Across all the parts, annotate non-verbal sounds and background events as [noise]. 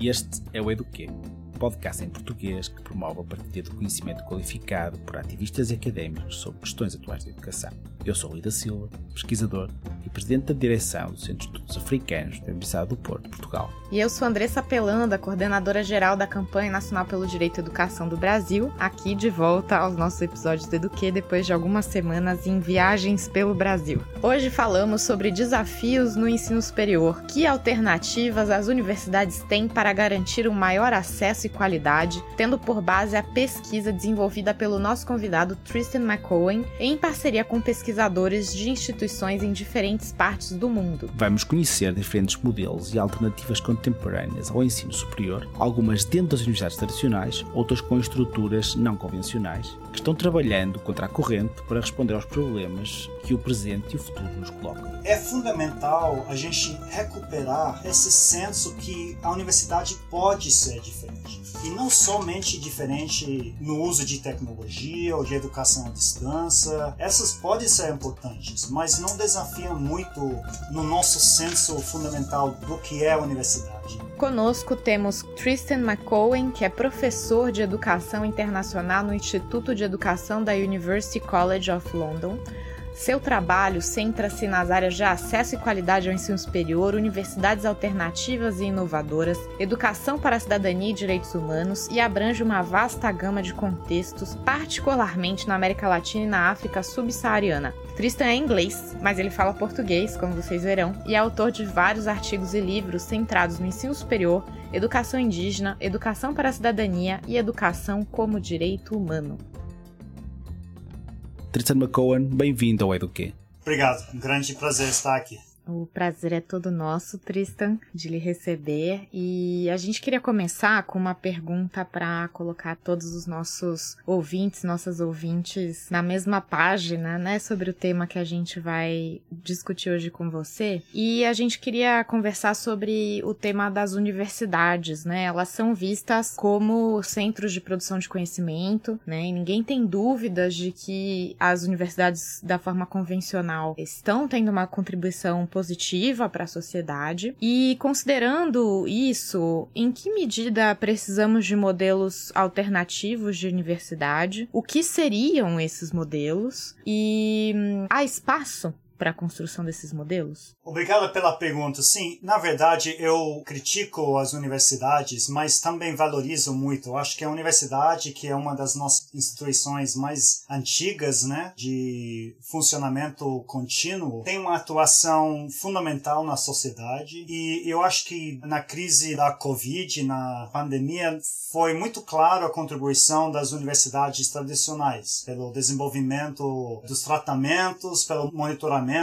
Este é o Eduquê, podcast em português que promove a partilha de conhecimento qualificado por ativistas e académicos sobre questões atuais de educação. Eu sou Lida Silva, pesquisador e presidente da direção do Centro de Estudos Africanos da Universidade do Porto, Portugal. E eu sou Andressa Pelanda, coordenadora geral da Campanha Nacional pelo Direito à Educação do Brasil, aqui de volta aos nossos episódios do Eduque depois de algumas semanas em viagens pelo Brasil. Hoje falamos sobre desafios no ensino superior. Que alternativas as universidades têm para garantir um maior acesso e qualidade, tendo por base a pesquisa desenvolvida pelo nosso convidado Tristan McCohen em parceria com pesquisadores de instituições em diferentes partes do mundo. Vamos conhecer diferentes modelos e alternativas contemporâneas ao ensino superior, algumas dentro das universidades tradicionais, outras com estruturas não convencionais, que estão trabalhando contra a corrente para responder aos problemas que o presente e o futuro nos colocam. É fundamental a gente recuperar esse senso que a universidade pode ser diferente. E não somente diferente no uso de tecnologia ou de educação à distância. Essas podem ser importantes, mas não desafiam muito no nosso senso fundamental do que é a universidade. Conosco temos Tristan McCohen, que é professor de Educação Internacional no Instituto de Educação da University College of London. Seu trabalho centra-se nas áreas de acesso e qualidade ao ensino superior, universidades alternativas e inovadoras, educação para a cidadania e direitos humanos e abrange uma vasta gama de contextos, particularmente na América Latina e na África subsaariana. Tristan é inglês, mas ele fala português, como vocês verão, e é autor de vários artigos e livros centrados no ensino superior, educação indígena, educação para a cidadania e educação como direito humano. Tristan McCohen, bem-vindo ao Eduquê. Obrigado, um grande prazer estar aqui. O prazer é todo nosso, Tristan, de lhe receber. E a gente queria começar com uma pergunta para colocar todos os nossos ouvintes, nossas ouvintes, na mesma página, né, sobre o tema que a gente vai discutir hoje com você. E a gente queria conversar sobre o tema das universidades, né? Elas são vistas como centros de produção de conhecimento, né? E ninguém tem dúvidas de que as universidades da forma convencional estão tendo uma contribuição positiva para a sociedade. E considerando isso, em que medida precisamos de modelos alternativos de universidade? O que seriam esses modelos? E hum, há espaço para a construção desses modelos? Obrigado pela pergunta. Sim, na verdade eu critico as universidades, mas também valorizo muito. Eu acho que a universidade, que é uma das nossas instituições mais antigas, né, de funcionamento contínuo, tem uma atuação fundamental na sociedade e eu acho que na crise da Covid, na pandemia, foi muito claro a contribuição das universidades tradicionais pelo desenvolvimento dos tratamentos, pelo monitoramento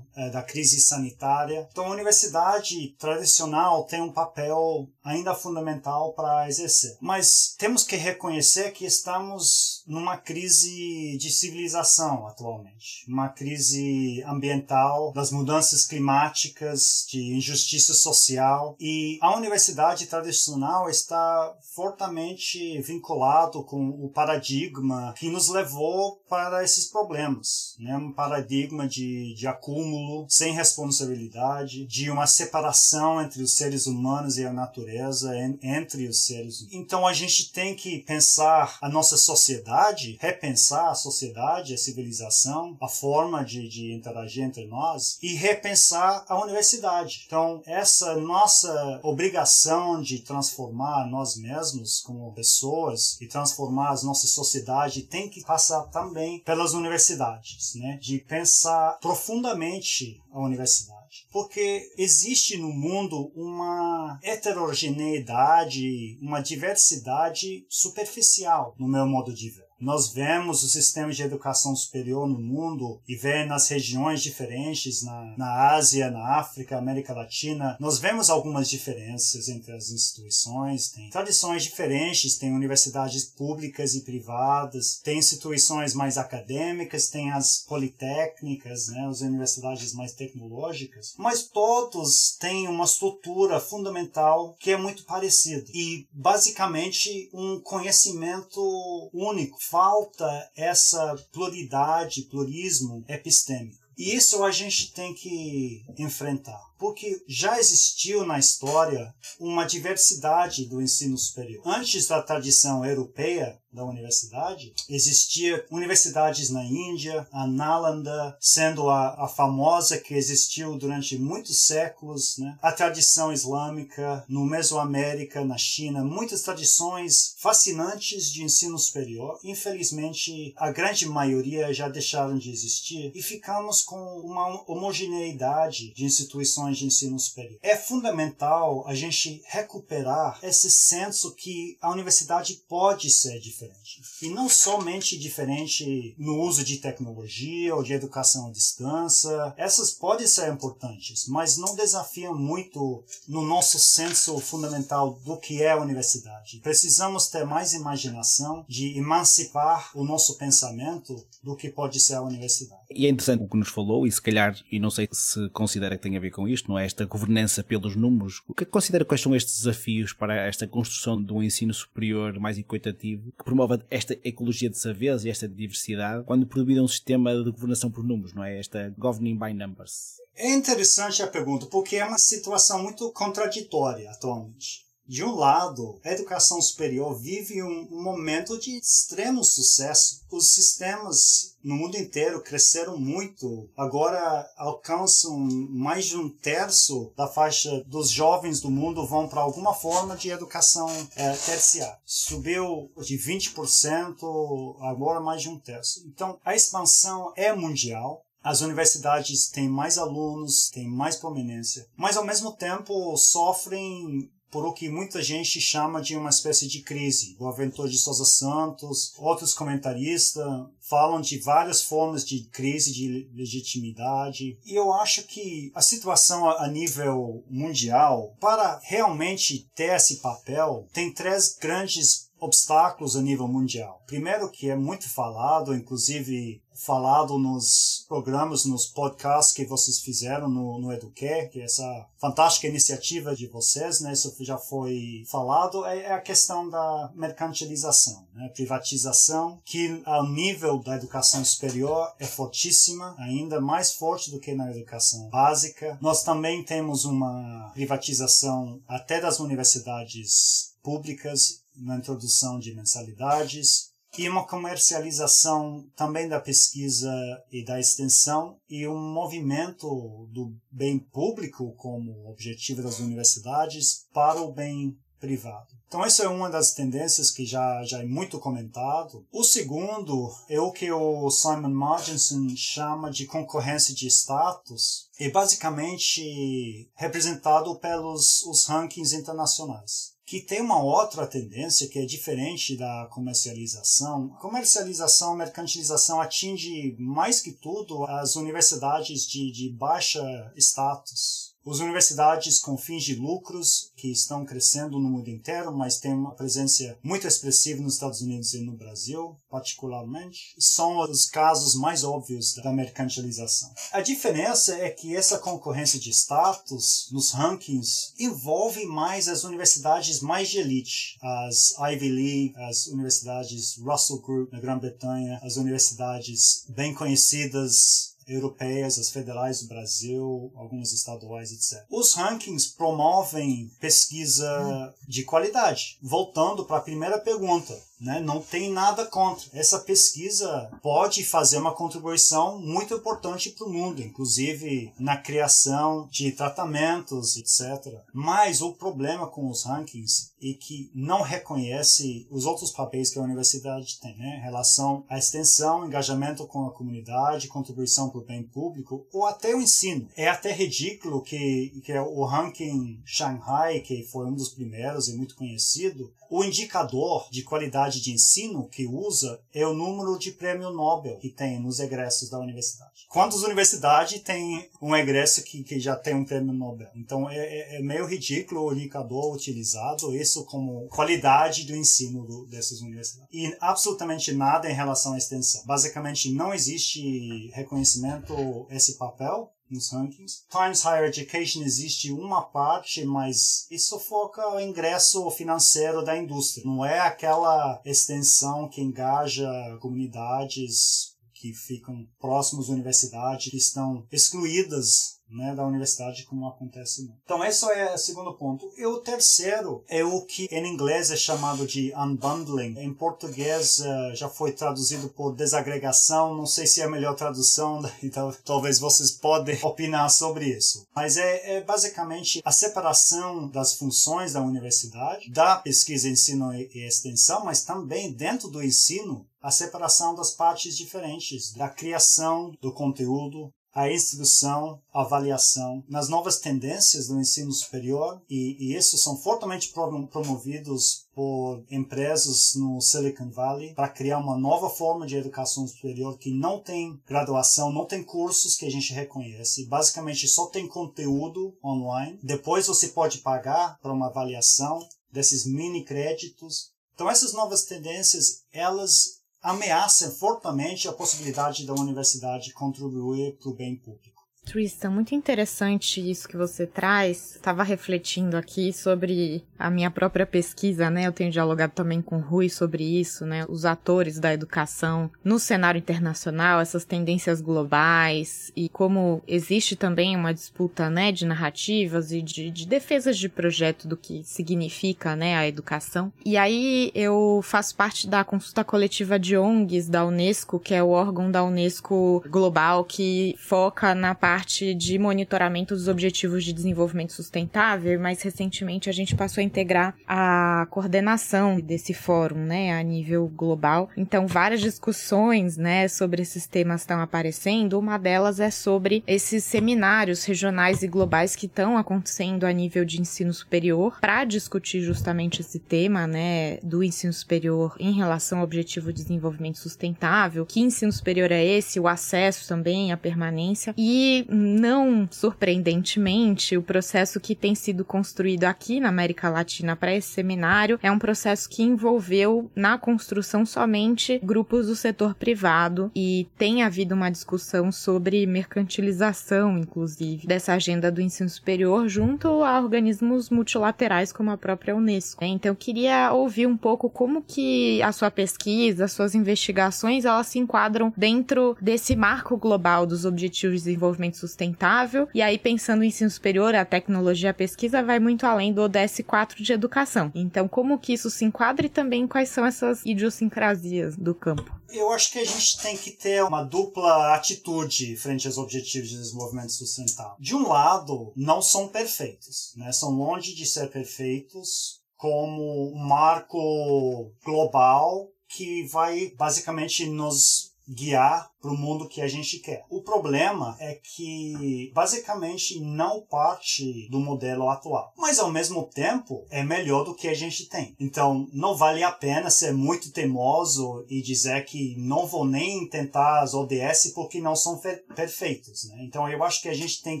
é, da crise sanitária. Então, a universidade tradicional tem um papel ainda fundamental para exercer. Mas temos que reconhecer que estamos numa crise de civilização atualmente, uma crise ambiental, das mudanças climáticas, de injustiça social e a universidade tradicional está fortemente vinculado com o paradigma que nos levou para esses problemas, né? Um paradigma de de, acúmulo, sem responsabilidade, de uma separação entre os seres humanos e a natureza, en, entre os seres humanos. Então a gente tem que pensar a nossa sociedade, repensar a sociedade, a civilização, a forma de, de interagir entre nós e repensar a universidade. Então essa nossa obrigação de transformar nós mesmos como pessoas e transformar a nossa sociedade tem que passar também pelas universidades, né? De pensar profundamente a universidade, porque existe no mundo uma heterogeneidade, uma diversidade superficial, no meu modo de ver. Nós vemos os sistemas de educação superior no mundo e vemos nas regiões diferentes, na, na Ásia, na África, América Latina, nós vemos algumas diferenças entre as instituições, tem tradições diferentes, tem universidades públicas e privadas, tem instituições mais acadêmicas, tem as politécnicas, né, as universidades mais tecnológicas, mas todos têm uma estrutura fundamental que é muito parecida e basicamente um conhecimento único falta essa pluralidade, plurismo epistêmico. E isso a gente tem que enfrentar. Porque já existiu na história uma diversidade do ensino superior. Antes da tradição europeia da universidade, existia universidades na Índia, a Nalanda sendo a, a famosa que existiu durante muitos séculos, né? a tradição islâmica no Mesoamérica, na China, muitas tradições fascinantes de ensino superior. Infelizmente, a grande maioria já deixaram de existir e ficamos com uma homogeneidade de instituições de ensino superior. É fundamental a gente recuperar esse senso que a universidade pode ser diferente. E não somente diferente no uso de tecnologia ou de educação à distância. Essas podem ser importantes, mas não desafiam muito no nosso senso fundamental do que é a universidade. Precisamos ter mais imaginação de emancipar o nosso pensamento do que pode ser a universidade. E é interessante o que nos falou, e se calhar, e não sei se considera que tem a ver com isto, não é? Esta governança pelos números. O que considera quais são estes desafios para esta construção de um ensino superior mais equitativo que promova esta ecologia de saberes e esta diversidade quando proibida um sistema de governação por números, não é? Esta governing by numbers. É interessante a pergunta, porque é uma situação muito contraditória atualmente. De um lado, a educação superior vive um, momento de extremo sucesso. Os sistemas no mundo inteiro cresceram muito. Agora alcançam mais de um terço da faixa dos jovens do mundo vão para alguma forma de educação é, terciária. Subiu de 20%, agora mais de um terço. Então, a expansão é mundial. As universidades têm mais alunos, têm mais prominência, mas ao mesmo tempo sofrem por o que muita gente chama de uma espécie de crise. O Aventor de Souza Santos, outros comentaristas falam de várias formas de crise de legitimidade. E eu acho que a situação a nível mundial, para realmente ter esse papel, tem três grandes obstáculos a nível mundial. Primeiro que é muito falado, inclusive falado nos programas, nos podcasts que vocês fizeram no, no Educare, que é essa fantástica iniciativa de vocês, né? Isso já foi falado, é, é a questão da mercantilização, né? Privatização, que ao nível da educação superior é fortíssima, ainda mais forte do que na educação básica. Nós também temos uma privatização até das universidades públicas na introdução de mensalidades, e uma comercialização também da pesquisa e da extensão e um movimento do bem público como objetivo das universidades para o bem privado. Então essa é uma das tendências que já, já é muito comentado. O segundo é o que o Simon Marginson chama de concorrência de status e basicamente representado pelos os rankings internacionais que tem uma outra tendência que é diferente da comercialização. Comercialização, mercantilização atinge mais que tudo as universidades de, de baixa status. As universidades com fins de lucros, que estão crescendo no mundo inteiro, mas têm uma presença muito expressiva nos Estados Unidos e no Brasil, particularmente, são os casos mais óbvios da mercantilização. A diferença é que essa concorrência de status nos rankings envolve mais as universidades mais de elite, as Ivy League, as universidades Russell Group na Grã-Bretanha, as universidades bem conhecidas europeias, as federais do Brasil, algumas estaduais, etc. Os rankings promovem pesquisa de qualidade. Voltando para a primeira pergunta, né? Não tem nada contra. Essa pesquisa pode fazer uma contribuição muito importante para o mundo, inclusive na criação de tratamentos, etc. Mas o problema com os rankings é que não reconhece os outros papéis que a universidade tem, né? relação à extensão, engajamento com a comunidade, contribuição para o bem público ou até o ensino. É até ridículo que, que o ranking Shanghai, que foi um dos primeiros e muito conhecido, o indicador de qualidade de ensino que usa é o número de prêmio Nobel que tem nos egressos da universidade. Quantas universidades têm um egresso que, que já tem um prêmio Nobel? Então é, é, é meio ridículo o indicador utilizado, isso como qualidade do ensino do, dessas universidades. E absolutamente nada em relação à extensão. Basicamente não existe reconhecimento esse papel nos rankings. Times Higher Education existe uma parte, mas isso foca o ingresso financeiro da indústria. Não é aquela extensão que engaja comunidades que ficam próximos à universidade, que estão excluídas né, da universidade como acontece. Então, esse é o segundo ponto. E o terceiro é o que em inglês é chamado de unbundling. Em português uh, já foi traduzido por desagregação. Não sei se é a melhor tradução, [laughs] então talvez vocês podem [laughs] opinar sobre isso. Mas é, é basicamente a separação das funções da universidade, da pesquisa, ensino e extensão, mas também dentro do ensino a separação das partes diferentes, da criação do conteúdo, a instrução, a avaliação, nas novas tendências do ensino superior, e, e isso são fortemente promovidos por empresas no Silicon Valley para criar uma nova forma de educação superior que não tem graduação, não tem cursos que a gente reconhece, basicamente só tem conteúdo online. Depois você pode pagar para uma avaliação desses mini créditos. Então essas novas tendências, elas ameaça fortemente a possibilidade da universidade contribuir para o bem público. Tristan, muito interessante isso que você traz. Estava refletindo aqui sobre a minha própria pesquisa, né? Eu tenho dialogado também com o Rui sobre isso, né? Os atores da educação no cenário internacional, essas tendências globais e como existe também uma disputa, né, de narrativas e de, de defesas de projeto do que significa, né, a educação. E aí eu faço parte da consulta coletiva de ONGs da Unesco, que é o órgão da Unesco global que foca na parte parte de monitoramento dos Objetivos de Desenvolvimento Sustentável, mais recentemente a gente passou a integrar a coordenação desse fórum, né, a nível global. Então, várias discussões, né, sobre esses temas estão aparecendo. Uma delas é sobre esses seminários regionais e globais que estão acontecendo a nível de ensino superior para discutir justamente esse tema, né, do ensino superior em relação ao Objetivo de Desenvolvimento Sustentável. Que ensino superior é esse? O acesso também, a permanência. E não surpreendentemente, o processo que tem sido construído aqui na América Latina para esse seminário é um processo que envolveu na construção somente grupos do setor privado e tem havido uma discussão sobre mercantilização, inclusive, dessa agenda do ensino superior junto a organismos multilaterais como a própria Unesco. Então, eu queria ouvir um pouco como que a sua pesquisa, as suas investigações, elas se enquadram dentro desse marco global dos Objetivos de Desenvolvimento desenvolvimento sustentável. E aí, pensando no ensino superior, a tecnologia, a pesquisa vai muito além do ODS 4 de educação. Então, como que isso se enquadra e também quais são essas idiosincrasias do campo? Eu acho que a gente tem que ter uma dupla atitude frente aos objetivos de desenvolvimento sustentável. De um lado, não são perfeitos, né? São longe de ser perfeitos como um marco global que vai basicamente nos guiar para o mundo que a gente quer. O problema é que basicamente não parte do modelo atual, mas ao mesmo tempo é melhor do que a gente tem. Então não vale a pena ser muito teimoso e dizer que não vou nem tentar as ODS porque não são perfeitos. Né? Então eu acho que a gente tem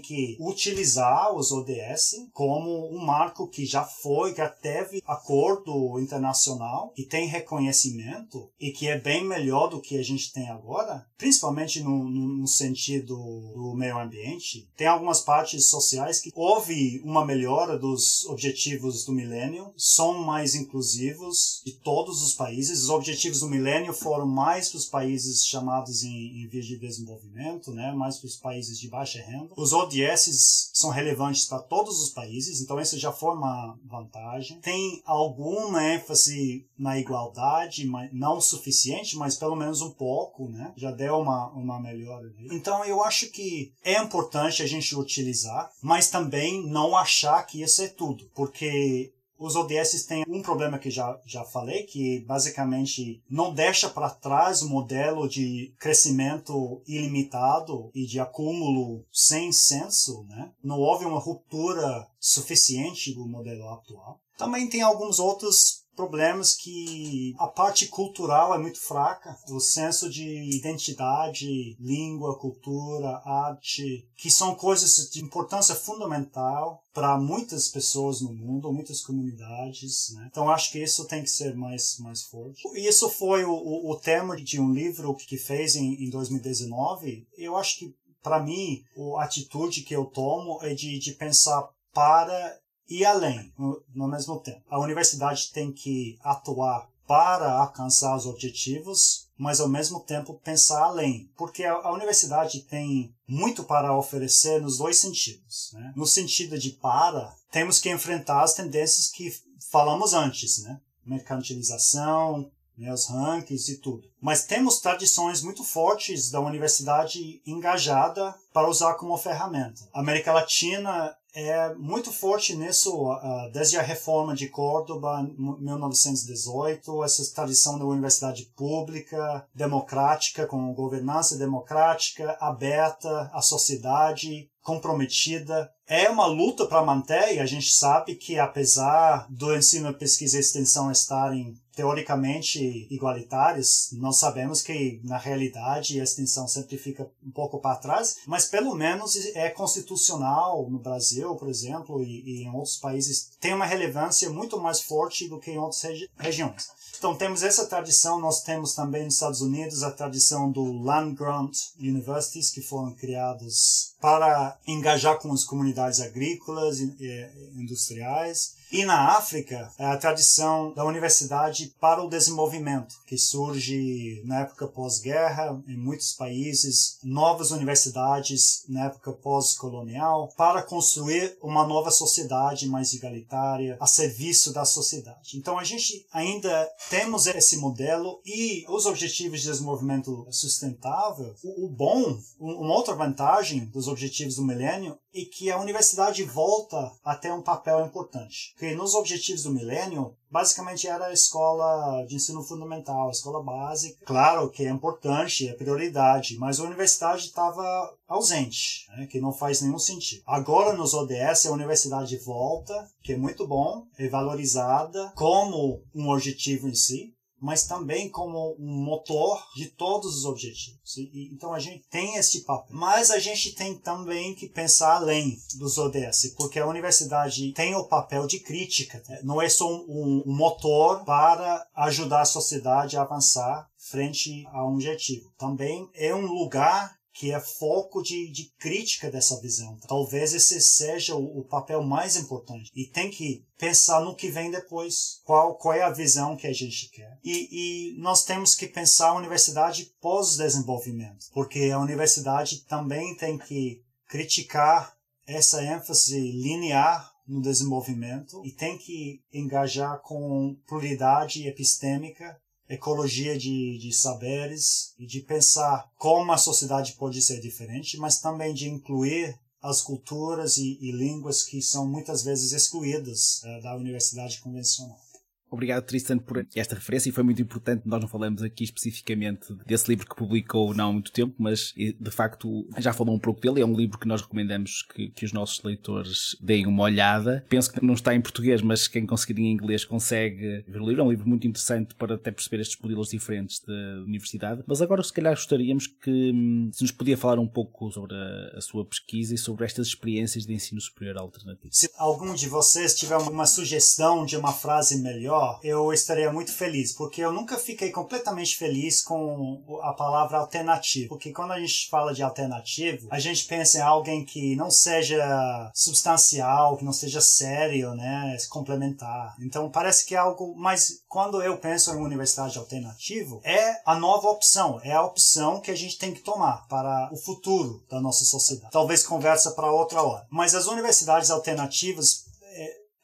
que utilizar os ODS como um marco que já foi, já teve acordo internacional, que tem reconhecimento e que é bem melhor do que a gente tem agora, principalmente no, no, sentido do meio ambiente, tem algumas partes sociais que houve uma melhora dos objetivos do milênio, são mais inclusivos de todos os países. Os objetivos do milênio foram mais para os países chamados em, em vias de desenvolvimento, né, mais para os países de baixa renda. Os ODS são relevantes para todos os países, então isso já foi uma vantagem. Tem alguma ênfase na igualdade, não suficiente, mas pelo menos um pouco, né? Já deu uma, uma melhora. Então eu acho que é importante a gente utilizar, mas também não achar que isso é tudo, porque os ODS têm um problema que já, já falei, que basicamente não deixa para trás o modelo de crescimento ilimitado e de acúmulo sem senso, né? Não houve uma ruptura suficiente do modelo atual. Também tem alguns outros problemas que a parte cultural é muito fraca, o senso de identidade, língua, cultura, arte, que são coisas de importância fundamental para muitas pessoas no mundo, muitas comunidades. Né? Então acho que isso tem que ser mais mais forte. E isso foi o, o, o tema de um livro que fez em, em 2019. Eu acho que para mim a atitude que eu tomo é de, de pensar para e além, no, mesmo tempo. A universidade tem que atuar para alcançar os objetivos, mas ao mesmo tempo pensar além, porque a, a universidade tem muito para oferecer nos dois sentidos. Né? No sentido de para, temos que enfrentar as tendências que falamos antes, né? mercantilização, né, os rankings e tudo. Mas temos tradições muito fortes da universidade engajada para usar como ferramenta. A América Latina é muito forte nisso, desde a reforma de Córdoba, 1918, essa tradição da universidade pública, democrática, com governança democrática, aberta à sociedade, comprometida. É uma luta para manter, e a gente sabe que apesar do ensino, pesquisa e extensão estarem teoricamente igualitários, nós sabemos que na realidade a extensão sempre fica um pouco para trás, mas pelo menos é constitucional no Brasil, por exemplo, e, e em outros países, tem uma relevância muito mais forte do que em outras regi regiões. Então temos essa tradição, nós temos também nos Estados Unidos a tradição do Land Grant Universities, que foram criados para engajar com as comunidades agrícolas e industriais. E na África, é a tradição da universidade para o desenvolvimento, que surge na época pós-guerra, em muitos países, novas universidades na época pós-colonial, para construir uma nova sociedade mais igualitária, a serviço da sociedade. Então a gente ainda temos esse modelo e os objetivos de desenvolvimento sustentável, o, o bom, uma outra vantagem dos objetivos do milênio e que a universidade volta a ter um papel importante. Porque nos objetivos do milênio, basicamente era a escola de ensino fundamental, a escola básica. Claro que é importante, é prioridade, mas a universidade estava ausente, né, que não faz nenhum sentido. Agora nos ODS a universidade volta, que é muito bom, é valorizada como um objetivo em si, mas também como um motor de todos os objetivos. Então a gente tem esse papel. Mas a gente tem também que pensar além dos ODS, porque a universidade tem o papel de crítica. Né? Não é só um motor para ajudar a sociedade a avançar frente a um objetivo. Também é um lugar que é foco de, de crítica dessa visão. Talvez esse seja o, o, papel mais importante. E tem que pensar no que vem depois. Qual, qual é a visão que a gente quer. E, e nós temos que pensar a universidade pós-desenvolvimento, porque a universidade também tem que criticar essa ênfase linear no desenvolvimento e tem que engajar com pluralidade epistêmica ecologia de, de saberes e de pensar como a sociedade pode ser diferente, mas também de incluir as culturas e, e línguas que são muitas vezes excluídas uh, da universidade convencional. Obrigado, Tristan, por esta referência e foi muito importante. Nós não falamos aqui especificamente desse livro que publicou não há muito tempo, mas de facto já falou um pouco dele. É um livro que nós recomendamos que, que os nossos leitores deem uma olhada. Penso que não está em português, mas quem conseguir em inglês consegue ver o livro. É um livro muito interessante para até perceber estes modelos diferentes da universidade. Mas agora, se calhar, gostaríamos que hum, se nos podia falar um pouco sobre a, a sua pesquisa e sobre estas experiências de ensino superior alternativo. Se algum de vocês tiver uma sugestão de uma frase melhor, eu estaria muito feliz, porque eu nunca fiquei completamente feliz com a palavra alternativo. Porque quando a gente fala de alternativo, a gente pensa em alguém que não seja substancial, que não seja sério, né, complementar. Então parece que é algo mais quando eu penso em uma universidade alternativa, é a nova opção, é a opção que a gente tem que tomar para o futuro da nossa sociedade. Talvez conversa para outra hora. Mas as universidades alternativas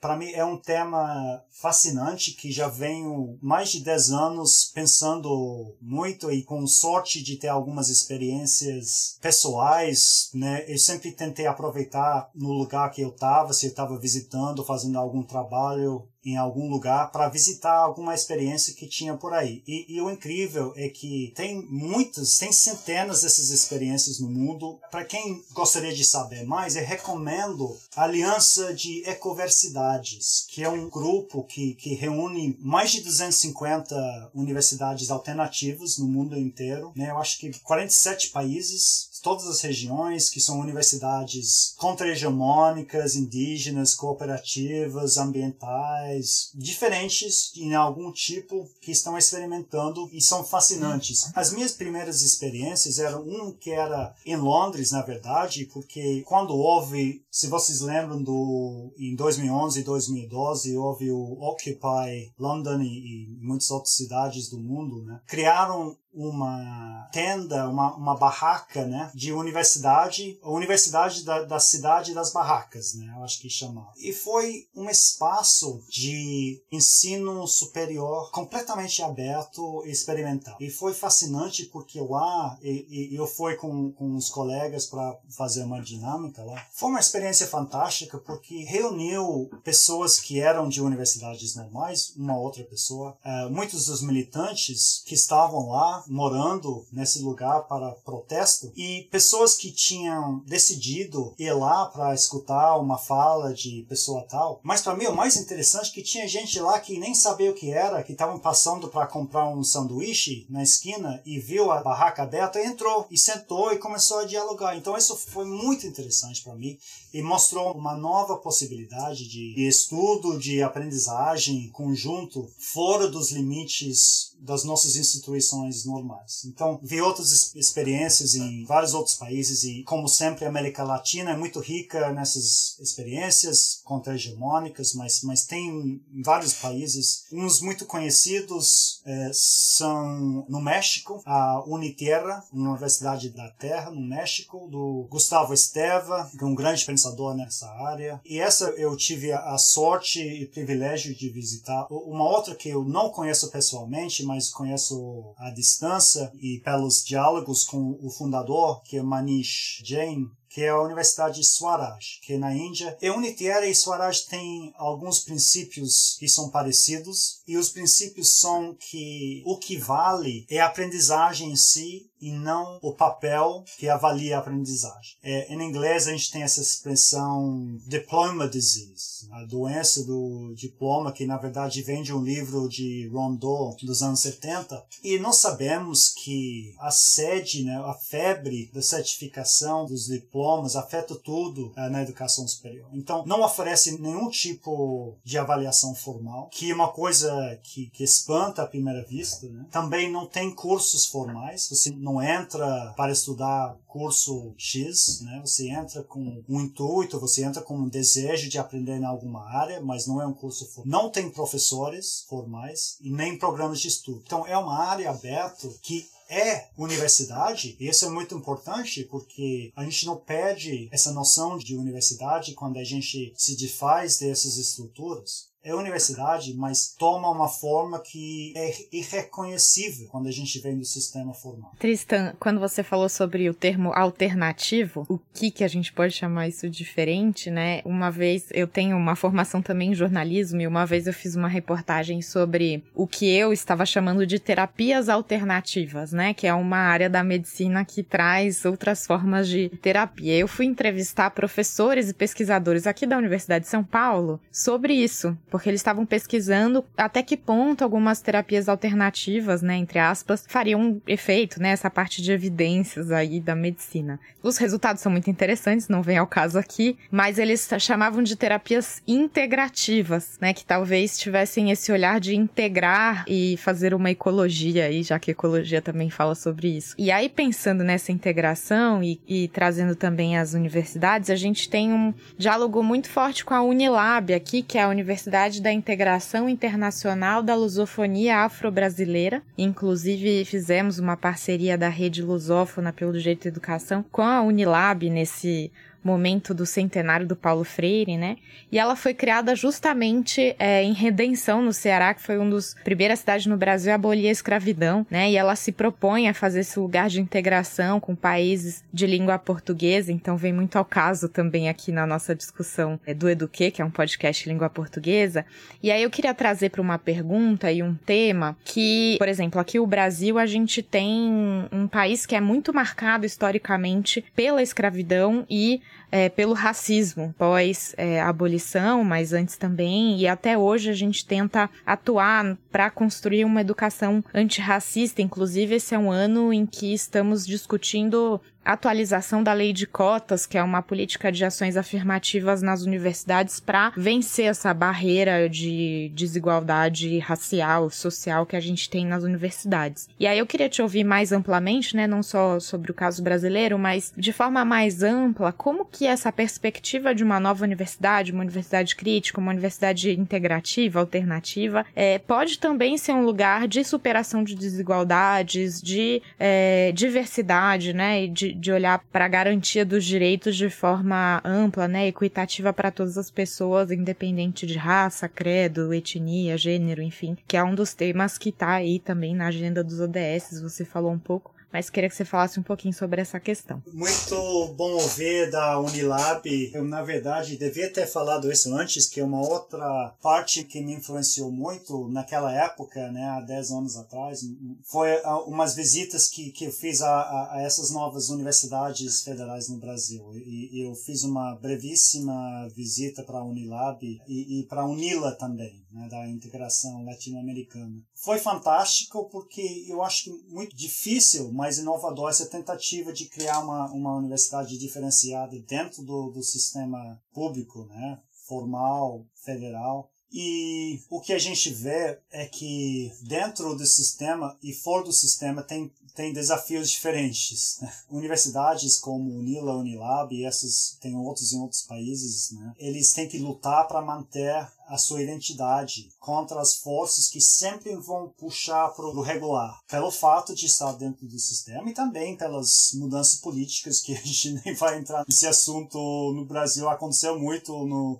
para mim é um tema fascinante que já venho mais de 10 anos pensando muito e com sorte de ter algumas experiências pessoais, né? Eu sempre tentei aproveitar no lugar que eu estava, se eu estava visitando, fazendo algum trabalho em algum lugar para visitar alguma experiência que tinha por aí. E, e, o incrível é que tem muitas, tem centenas dessas experiências no mundo. Para quem gostaria de saber mais, eu recomendo a Aliança de Ecoversidades, que é um grupo que, que reúne mais de 250 universidades alternativas no mundo inteiro. Né? Eu acho que 47 países todas as regiões, que são universidades contra-hegemônicas, indígenas, cooperativas, ambientais, diferentes em algum tipo, que estão experimentando e são fascinantes. As minhas primeiras experiências eram um que era em Londres, na verdade, porque quando houve, se vocês lembram do em 2011 e 2012, houve o Occupy London e, e muitas outras cidades do mundo, né? Criaram uma tenda, uma, uma barraca, né, de universidade, a universidade da, da cidade das barracas, né, eu acho que chamava. E foi um espaço de ensino superior completamente aberto e experimental. E foi fascinante porque lá, e, e eu fui com, com os colegas para fazer uma dinâmica lá, foi uma experiência fantástica porque reuniu pessoas que eram de universidades normais, uma outra pessoa, uh, muitos dos militantes que estavam lá morando nesse lugar para protesto e pessoas que tinham decidido ir lá para escutar uma fala de pessoa tal. Mas para mim o mais interessante é que tinha gente lá que nem sabia o que era, que estavam passando para comprar um sanduíche na esquina e viu a barraca aberta, entrou e sentou e começou a dialogar. Então isso foi muito interessante para mim e mostrou uma nova possibilidade de estudo, de aprendizagem conjunto fora dos limites das nossas instituições normais. Então, vi outras experiências em vários outros países e, como sempre, a América Latina é muito rica nessas experiências contra-hegemônicas, mas, mas tem vários países. Uns muito conhecidos é, são no México, a Uniterra, Universidade da Terra, no México, do Gustavo Esteva, que é um grande pensador nessa área. E essa eu tive a sorte e privilégio de visitar. Uma outra que eu não conheço pessoalmente, mas conheço à distância e pelos diálogos com o fundador, que é Manish Jain, que é a Universidade de Swaraj, que é na Índia. E Unitera e Swaraj têm alguns princípios que são parecidos, e os princípios são que o que vale é a aprendizagem em si e não o papel que avalia a aprendizagem. É, em inglês a gente tem essa expressão diploma disease, a doença do diploma, que na verdade vem de um livro de Rondeau dos anos 70, e nós sabemos que a sede, né, a febre da certificação dos diplomas afeta tudo é, na educação superior. Então não oferece nenhum tipo de avaliação formal, que é uma coisa que, que espanta à primeira vista. Né? Também não tem cursos formais, você não entra para estudar curso X, né? Você entra com um intuito, você entra com um desejo de aprender em alguma área, mas não é um curso formal. Não tem professores formais e nem programas de estudo. Então é uma área aberta que é universidade, e isso é muito importante porque a gente não perde essa noção de universidade quando a gente se desfaz dessas estruturas é universidade, mas toma uma forma que é irreconhecível quando a gente vem do sistema formal. Tristan, quando você falou sobre o termo alternativo, o que que a gente pode chamar isso diferente, né? Uma vez eu tenho uma formação também em jornalismo e uma vez eu fiz uma reportagem sobre o que eu estava chamando de terapias alternativas, né? Que é uma área da medicina que traz outras formas de terapia. Eu fui entrevistar professores e pesquisadores aqui da Universidade de São Paulo sobre isso porque eles estavam pesquisando até que ponto algumas terapias alternativas, né, entre aspas, fariam efeito, né, essa parte de evidências aí da medicina. Os resultados são muito interessantes, não vem ao caso aqui, mas eles chamavam de terapias integrativas, né, que talvez tivessem esse olhar de integrar e fazer uma ecologia aí, já que ecologia também fala sobre isso. E aí pensando nessa integração e, e trazendo também as universidades, a gente tem um diálogo muito forte com a Unilab aqui, que é a Universidade Da Integração Internacional da Lusofonia Afro-Brasileira. Inclusive, fizemos uma parceria da Rede Lusófona pelo Direito à Educação com a Unilab nesse momento do centenário do Paulo Freire, né? E ela foi criada justamente é, em Redenção, no Ceará, que foi uma das primeiras cidades no Brasil a abolir a escravidão, né? E ela se propõe a fazer esse lugar de integração com países de língua portuguesa, então vem muito ao caso também aqui na nossa discussão é, do Eduque, que é um podcast de língua portuguesa. E aí eu queria trazer para uma pergunta e um tema que, por exemplo, aqui o Brasil a gente tem um país que é muito marcado historicamente pela escravidão e é, pelo racismo pós é, abolição, mas antes também, e até hoje a gente tenta atuar para construir uma educação antirracista. Inclusive, esse é um ano em que estamos discutindo atualização da lei de cotas, que é uma política de ações afirmativas nas universidades para vencer essa barreira de desigualdade racial, social que a gente tem nas universidades. E aí eu queria te ouvir mais amplamente, né, não só sobre o caso brasileiro, mas de forma mais ampla, como que essa perspectiva de uma nova universidade, uma universidade crítica, uma universidade integrativa, alternativa, é, pode também ser um lugar de superação de desigualdades, de é, diversidade, né, e de, de olhar para a garantia dos direitos de forma ampla, né, equitativa para todas as pessoas, independente de raça, credo, etnia, gênero, enfim, que é um dos temas que está aí também na agenda dos ODS, você falou um pouco mas queria que você falasse um pouquinho sobre essa questão. Muito bom ouvir da Unilab. Eu, na verdade, devia ter falado isso antes, que é uma outra parte que me influenciou muito naquela época, né, há 10 anos atrás, foi ah, umas visitas que, que eu fiz a, a, a essas novas universidades federais no Brasil. E, e eu fiz uma brevíssima visita para a Unilab e, e para a Unila também, né, da integração latino-americana. Foi fantástico porque eu acho que muito difícil mais inovador essa tentativa de criar uma, uma universidade diferenciada dentro do, do sistema público, né, formal, federal. E o que a gente vê é que dentro do sistema e fora do sistema tem tem desafios diferentes. Né? [laughs] Universidades como Unila, Unilab e essas tem outros em outros países, né? eles têm que lutar para manter a sua identidade contra as forças que sempre vão puxar para o regular, pelo fato de estar dentro do sistema e também pelas mudanças políticas que a [laughs] gente nem vai entrar nesse assunto no Brasil aconteceu muito no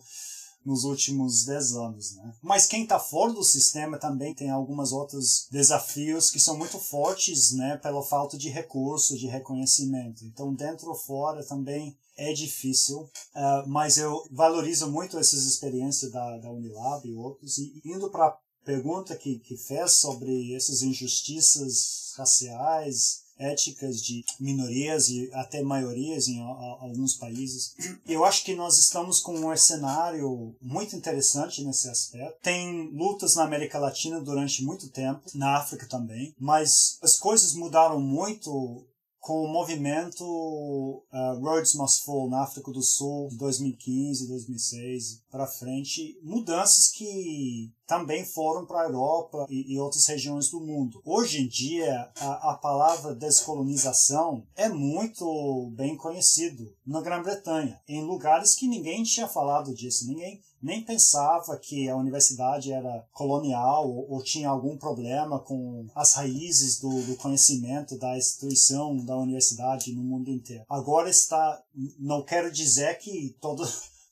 nos últimos 10 anos. Né? Mas quem está fora do sistema também tem alguns outros desafios que são muito fortes né, pela falta de recurso, de reconhecimento. Então, dentro ou fora também é difícil, uh, mas eu valorizo muito essas experiências da, da Unilab e outros. E indo para a pergunta que, que fez sobre essas injustiças raciais, éticas de minorias e até maiorias em alguns países. Eu acho que nós estamos com um cenário muito interessante nesse aspecto. Tem lutas na América Latina durante muito tempo, na África também, mas as coisas mudaram muito com o movimento uh, Roads Must Fall na África do Sul de 2015, 2006 para frente, mudanças que também foram para a Europa e, e, outras regiões do mundo. Hoje em dia, a, a palavra descolonização é muito bem conhecido na Grã-Bretanha, em lugares que ninguém tinha falado disso, ninguém nem pensava que a universidade era colonial ou, ou tinha algum problema com as raízes do, do, conhecimento da instituição da universidade no mundo inteiro. Agora está, não quero dizer que todo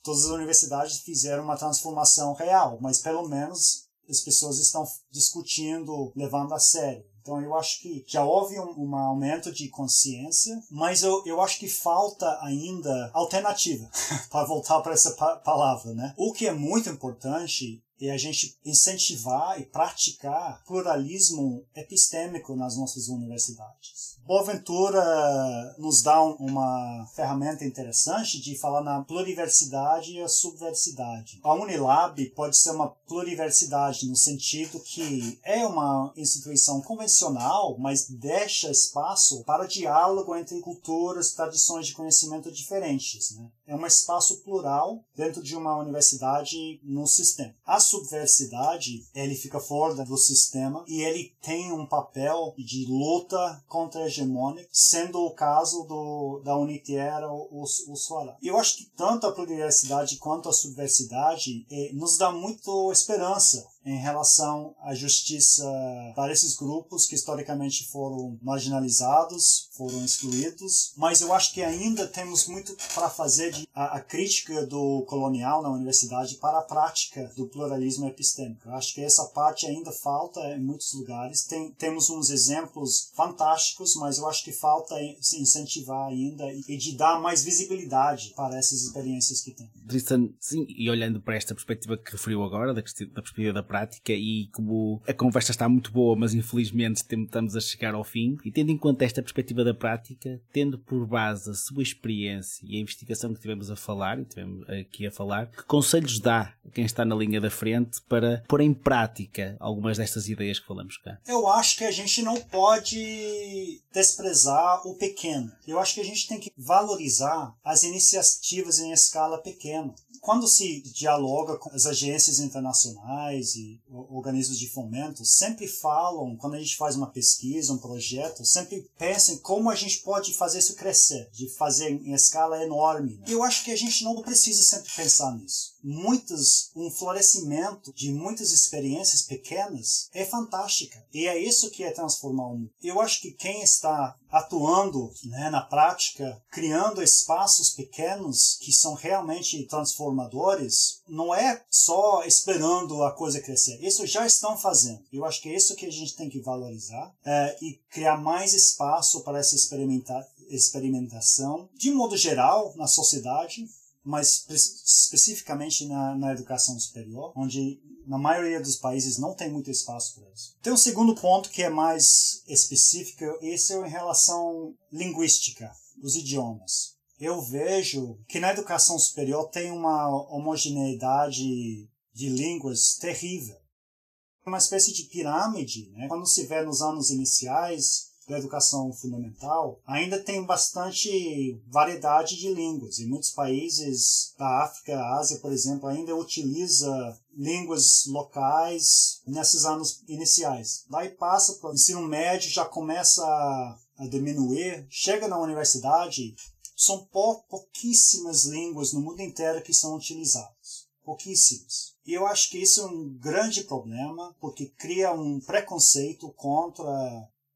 todas as universidades fizeram uma transformação real, mas pelo menos as pessoas estão discutindo, levando a sério. Então eu acho que já houve um, um aumento de consciência, mas eu, eu acho que falta ainda alternativa, [laughs] para voltar para essa pa palavra, né? O que é muito importante é a gente incentivar e praticar pluralismo epistêmico nas nossas universidades. Boaventura nos dá uma ferramenta interessante de falar na pluriversidade e a subversidade. A Unilab pode ser uma pluriversidade no sentido que é uma instituição convencional, mas deixa espaço para diálogo entre culturas, tradições de conhecimento diferentes. Né? É um espaço plural dentro de uma universidade no sistema. A subversidade, ele fica fora do sistema e ele tem um papel de luta contra a hegemônica, sendo o caso do, da Unitiera ou Suará. Eu acho que tanto a pluriversidade quanto a subversidade eh, nos dá muito esperança em relação à justiça para esses grupos que historicamente foram marginalizados, foram excluídos, mas eu acho que ainda temos muito para fazer de a, a, crítica do colonial na universidade para a prática do pluralismo epistêmico. Eu acho que essa parte ainda falta em muitos lugares. Tem, temos uns exemplos fantásticos, mas eu acho que falta se incentivar ainda e de dar mais visibilidade para essas experiências que tem. Tristan, sim, e olhando para esta perspectiva que referiu agora, da, da perspectiva da prática, prática e como a conversa está muito boa, mas infelizmente estamos a chegar ao fim, e tendo em conta esta perspectiva da prática, tendo por base a sua experiência e a investigação que tivemos a falar, e tivemos aqui a falar, que conselhos dá quem está na linha da frente para pôr em prática algumas destas ideias que falamos cá? Eu acho que a gente não pode desprezar o pequeno. Eu acho que a gente tem que valorizar as iniciativas em escala pequena quando se dialoga com as agências internacionais e organismos de fomento, sempre falam, quando a gente faz uma pesquisa, um projeto, sempre pensam como a gente pode fazer isso crescer, de fazer em escala enorme. Né? Eu acho que a gente não precisa sempre pensar nisso muitos, um florescimento de muitas experiências pequenas é fantástica. E é isso que é transformar o mundo. Eu acho que quem está atuando né, na prática, criando espaços pequenos que são realmente transformadores, não é só esperando a coisa crescer. Isso já estão fazendo. Eu acho que é isso que a gente tem que valorizar é, e criar mais espaço para essa experimentação, de modo geral, na sociedade, mas especificamente na, na educação superior, onde na maioria dos países não tem muito espaço para isso. Tem um segundo ponto que é mais específico, esse é em relação linguística, os idiomas. Eu vejo que na educação superior tem uma homogeneidade de línguas terrível. Uma espécie de pirâmide, né? quando se vê nos anos iniciais, da educação fundamental, ainda tem bastante variedade de línguas. Em muitos países da África, Ásia, por exemplo, ainda utiliza línguas locais nesses anos iniciais. Daí passa para o ensino médio, já começa a, a diminuir, chega na universidade, são pou, pouquíssimas línguas no mundo inteiro que são utilizadas. Pouquíssimas. E eu acho que isso é um grande problema, porque cria um preconceito contra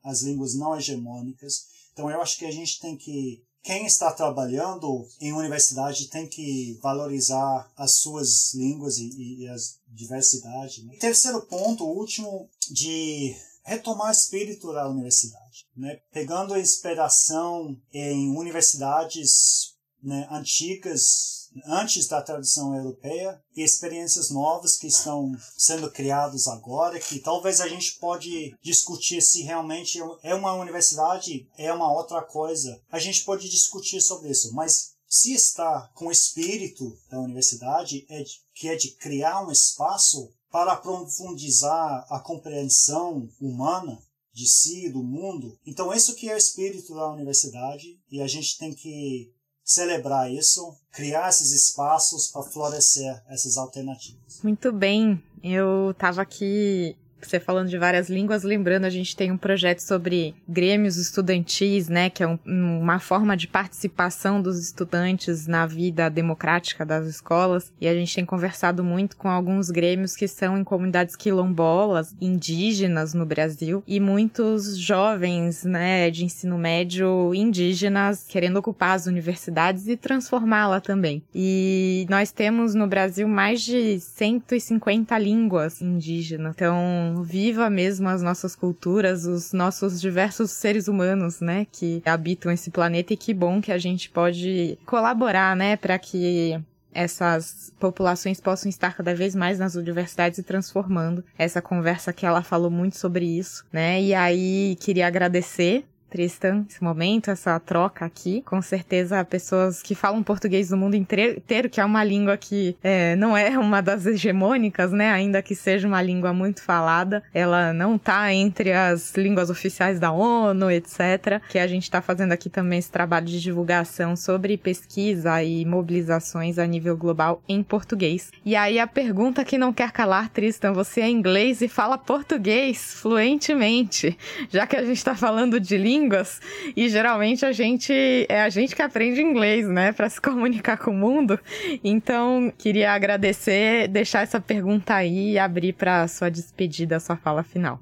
as línguas não hegemônicas. Então eu acho que a gente tem que quem está trabalhando em universidade tem que valorizar as suas línguas e, e, e as diversidade. Né? Terceiro ponto, último, de retomar o espírito da universidade, né? pegando a inspiração em universidades né, antigas antes da tradição europeia experiências novas que estão sendo criadas agora que talvez a gente pode discutir se realmente é uma universidade é uma outra coisa a gente pode discutir sobre isso mas se está com o espírito da universidade é de, que é de criar um espaço para profundizar a compreensão humana de si e do mundo. Então, isso que é o espírito da universidade e a gente tem que celebrar isso, criar esses espaços para florescer essas alternativas. Muito bem. Eu estava aqui você falando de várias línguas, lembrando, a gente tem um projeto sobre grêmios estudantis, né, que é um, uma forma de participação dos estudantes na vida democrática das escolas, e a gente tem conversado muito com alguns grêmios que são em comunidades quilombolas, indígenas no Brasil, e muitos jovens, né, de ensino médio indígenas querendo ocupar as universidades e transformá-la também. E nós temos no Brasil mais de 150 línguas indígenas. Então, viva mesmo as nossas culturas, os nossos diversos seres humanos, né, que habitam esse planeta e que bom que a gente pode colaborar, né, para que essas populações possam estar cada vez mais nas universidades e transformando essa conversa que ela falou muito sobre isso, né? E aí queria agradecer Tristan, esse momento, essa troca aqui. Com certeza, pessoas que falam português do mundo inteiro, que é uma língua que é, não é uma das hegemônicas, né? Ainda que seja uma língua muito falada, ela não tá entre as línguas oficiais da ONU, etc. Que a gente está fazendo aqui também esse trabalho de divulgação sobre pesquisa e mobilizações a nível global em português. E aí a pergunta que não quer calar, Tristan, você é inglês e fala português fluentemente, já que a gente está falando de língua línguas e geralmente a gente é a gente que aprende inglês, né, para se [laughs] comunicar com o mundo. Então, queria agradecer, deixar essa pergunta aí e abrir para sua despedida, sua fala final.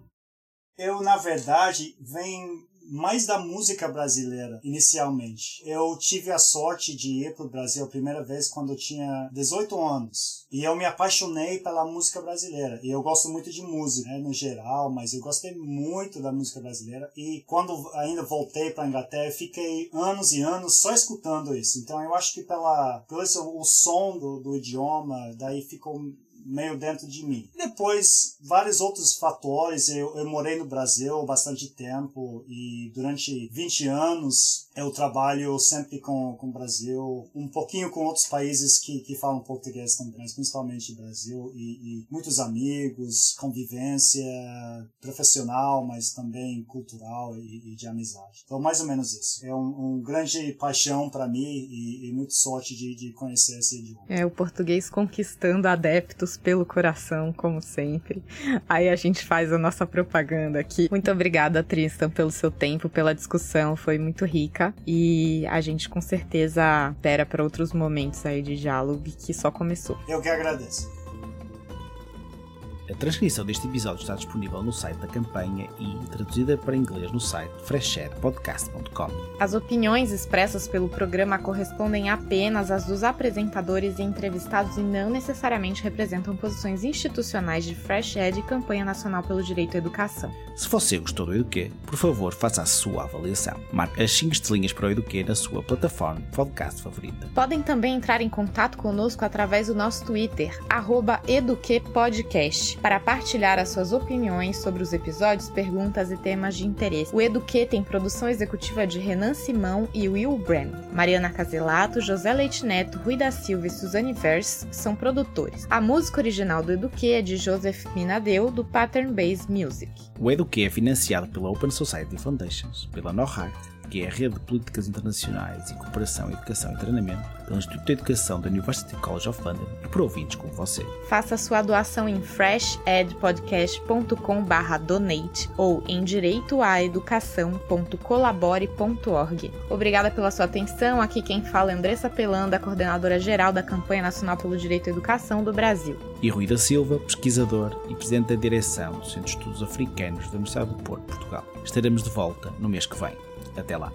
Eu, na verdade, venho mais da música brasileira, inicialmente. Eu tive a sorte de ir para o Brasil a primeira vez quando eu tinha 18 anos. E eu me apaixonei pela música brasileira. E eu gosto muito de música, né, no geral, mas eu gostei muito da música brasileira. E quando ainda voltei para Inglaterra, eu fiquei anos e anos só escutando isso. Então eu acho que pela, pelo o som do, do idioma, daí ficou meio dentro de mim. Depois, vários outros fatores. Eu, eu morei no Brasil bastante tempo e durante 20 anos eu trabalho sempre com, com o Brasil, um pouquinho com outros países que, que falam português também, principalmente Brasil, e, e muitos amigos, convivência profissional, mas também cultural e, e, de amizade. Então, mais ou menos isso. É um, um grande paixão para mim e, e muita sorte de, de conhecer esse idioma. É, o português conquistando adeptos pelo coração, como sempre. Aí a gente faz a nossa propaganda aqui. Muito obrigada, Tristan, pelo seu tempo, pela discussão, foi muito rica e a gente com certeza espera para outros momentos aí de diálogo que só começou. Eu que agradeço. A transcrição deste episódio está disponível no site da campanha e traduzida para inglês no site freshsharepodcast.com. As opiniões expressas pelo programa correspondem apenas às dos apresentadores e entrevistados e não necessariamente representam posições institucionais de Fresh Ed e Campanha Nacional pelo Direito à Educação. Se você gostou do Eduquê, por favor faça a sua avaliação. Marque as 5 estrelinhas para o Eduquê na sua plataforma podcast favorita. Podem também entrar em contato conosco através do nosso Twitter, EduquePodcast para partilhar as suas opiniões sobre os episódios, perguntas e temas de interesse. O Eduque tem produção executiva de Renan Simão e Will Bram. Mariana Caselato, José Leite Neto, Rui da Silva e Suzane Vers são produtores. A música original do Eduque é de Joseph Minadeu, do Pattern Base Music. O Eduque é financiado pela Open Society Foundations, pela NoHeart que é a Rede de Políticas Internacionais e Cooperação, Educação e Treinamento, pelo Instituto de Educação da University College of London e por ouvintes como você. Faça sua doação em freshedpodcast.com/donate ou em direitoaeducação.colabore.org. Obrigada pela sua atenção. Aqui quem fala é Andressa Pelanda, coordenadora geral da Campanha Nacional pelo Direito à Educação do Brasil. E Rui da Silva, pesquisador e presidente da direção do Centro de Estudos Africanos da Universidade do Porto, Portugal. Estaremos de volta no mês que vem. Até lá.